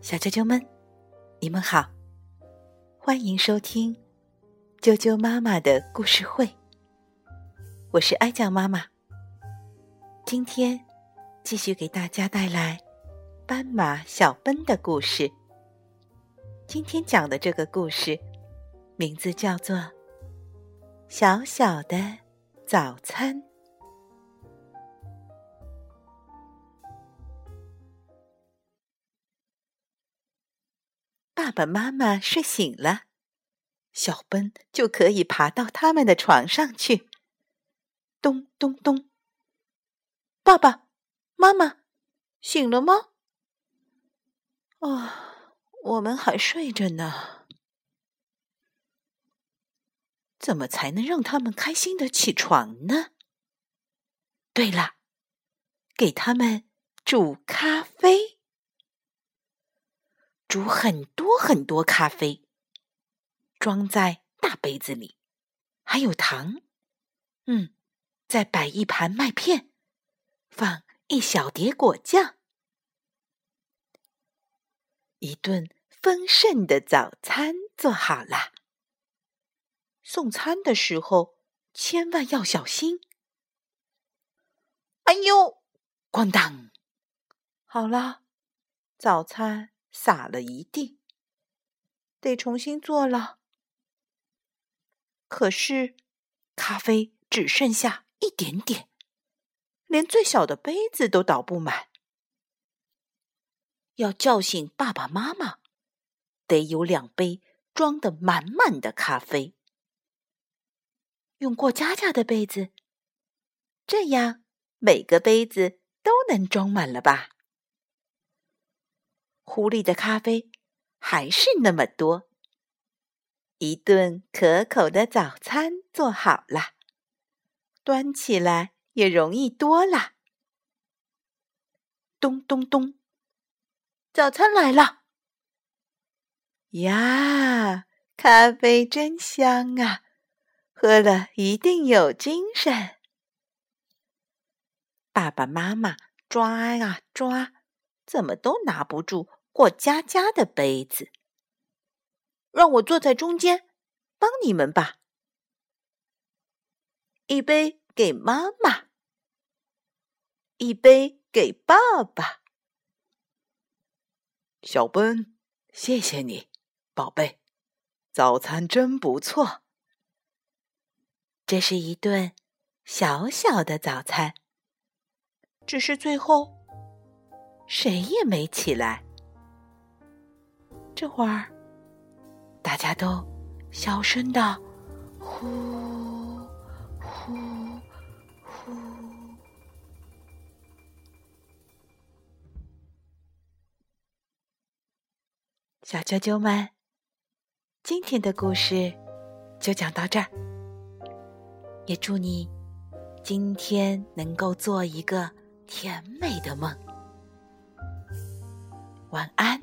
小啾啾们，你们好，欢迎收听啾啾妈妈的故事会。我是哀酱妈妈，今天继续给大家带来斑马小奔的故事。今天讲的这个故事名字叫做《小小的早餐》。爸爸妈妈睡醒了，小奔就可以爬到他们的床上去。咚咚咚！爸爸妈妈醒了吗？啊，我们还睡着呢。怎么才能让他们开心的起床呢？对了，给他们煮咖啡。煮很多很多咖啡，装在大杯子里，还有糖。嗯，再摆一盘麦片，放一小碟果酱，一顿丰盛的早餐做好了。送餐的时候千万要小心。哎呦，咣当！好了，早餐。洒了一地，得重新做了。可是咖啡只剩下一点点，连最小的杯子都倒不满。要叫醒爸爸妈妈，得有两杯装的满满的咖啡。用过家家的杯子，这样每个杯子都能装满了吧？狐狸的咖啡还是那么多，一顿可口的早餐做好了，端起来也容易多了。咚咚咚，早餐来了！呀，咖啡真香啊，喝了一定有精神。爸爸妈妈抓啊抓，怎么都拿不住。过家家的杯子，让我坐在中间，帮你们吧。一杯给妈妈，一杯给爸爸。小奔，谢谢你，宝贝，早餐真不错。这是一顿小小的早餐，只是最后谁也没起来。这会儿，大家都小声的呼呼呼。小啾啾们，今天的故事就讲到这儿。也祝你今天能够做一个甜美的梦。晚安。